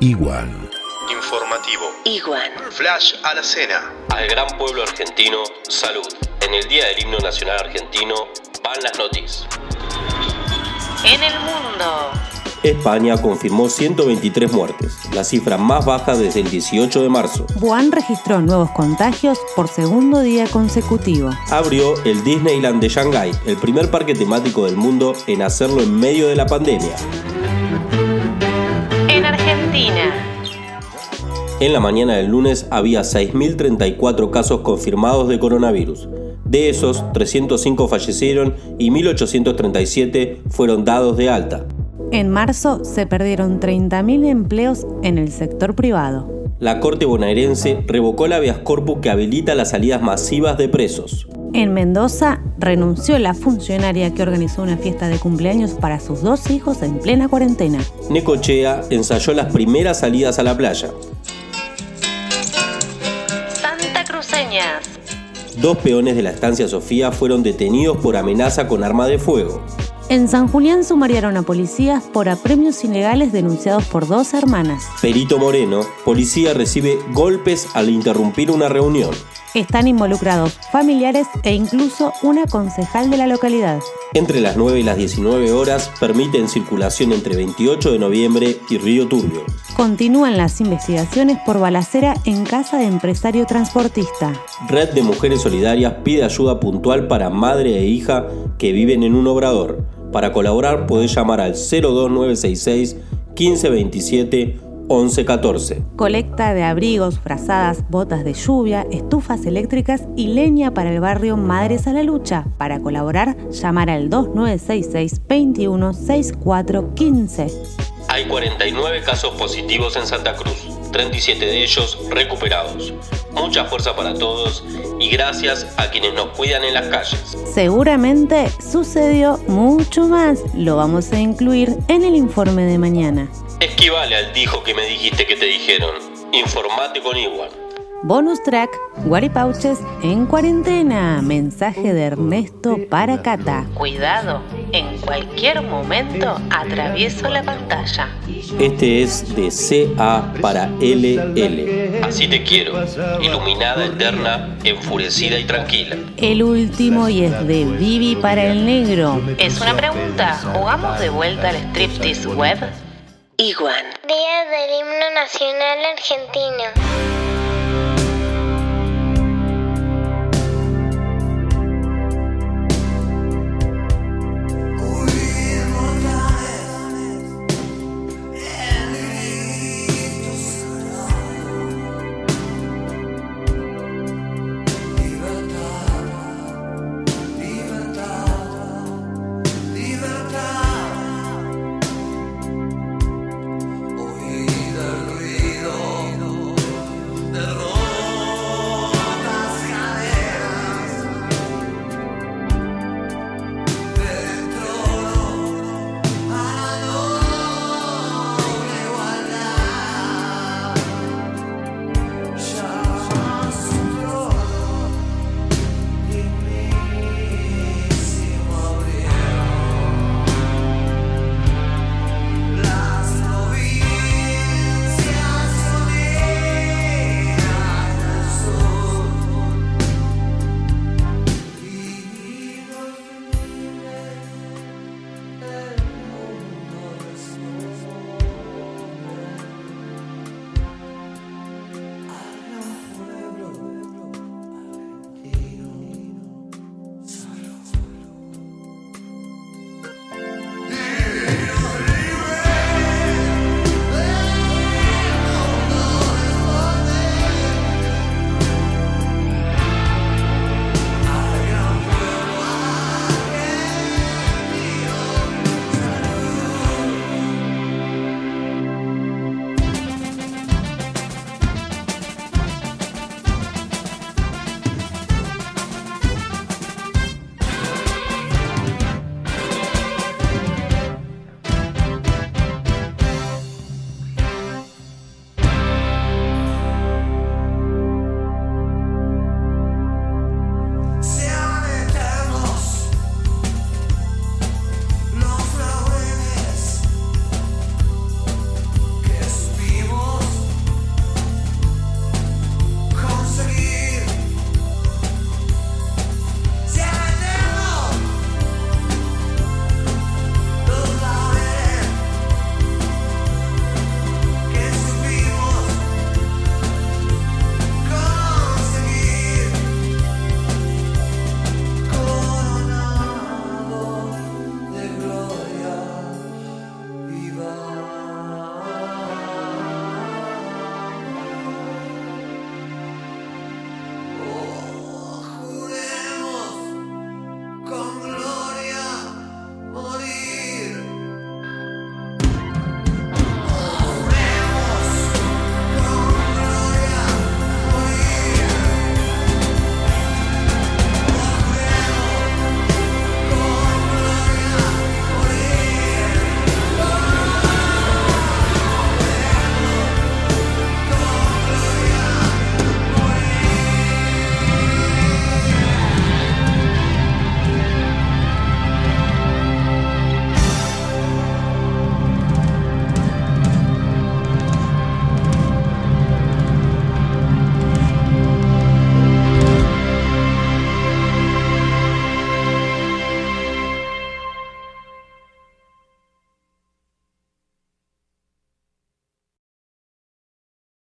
Igual. Informativo. Igual. Flash a la cena. Al gran pueblo argentino, salud. En el Día del Himno Nacional Argentino van las noticias. En el mundo. España confirmó 123 muertes, la cifra más baja desde el 18 de marzo. Wuhan registró nuevos contagios por segundo día consecutivo. Abrió el Disneyland de Shanghái, el primer parque temático del mundo en hacerlo en medio de la pandemia. En Argentina. En la mañana del lunes había 6.034 casos confirmados de coronavirus. De esos, 305 fallecieron y 1.837 fueron dados de alta. En marzo se perdieron 30.000 empleos en el sector privado. La Corte bonaerense revocó la habeas corpus que habilita las salidas masivas de presos. En Mendoza renunció la funcionaria que organizó una fiesta de cumpleaños para sus dos hijos en plena cuarentena. Necochea ensayó las primeras salidas a la playa. Santa Cruceñas. Dos peones de la estancia Sofía fueron detenidos por amenaza con arma de fuego. En San Julián sumariaron a policías por apremios ilegales denunciados por dos hermanas. Perito Moreno, policía recibe golpes al interrumpir una reunión. Están involucrados familiares e incluso una concejal de la localidad. Entre las 9 y las 19 horas permiten circulación entre 28 de noviembre y Río Turbio. Continúan las investigaciones por balacera en casa de empresario transportista. Red de Mujeres Solidarias pide ayuda puntual para madre e hija que viven en un obrador. Para colaborar podés llamar al 02966 1527 1114. Colecta de abrigos, frazadas, botas de lluvia, estufas eléctricas y leña para el barrio Madres a la Lucha. Para colaborar, llamar al 2966 216415. Hay 49 casos positivos en Santa Cruz, 37 de ellos recuperados. Mucha fuerza para todos y gracias a quienes nos cuidan en las calles. Seguramente sucedió mucho más. Lo vamos a incluir en el informe de mañana. Esquivale al dijo que me dijiste que te dijeron. Informate con igual. Bonus track, Guaripauches en cuarentena. Mensaje de Ernesto para Cata. Cuidado, en cualquier momento atravieso la pantalla. Este es de CA para LL. Así te quiero, iluminada, eterna, enfurecida y tranquila. El último y es de Vivi para el negro. Es una pregunta. ¿Jugamos de vuelta al striptease web? Iguan. Día del himno nacional argentino.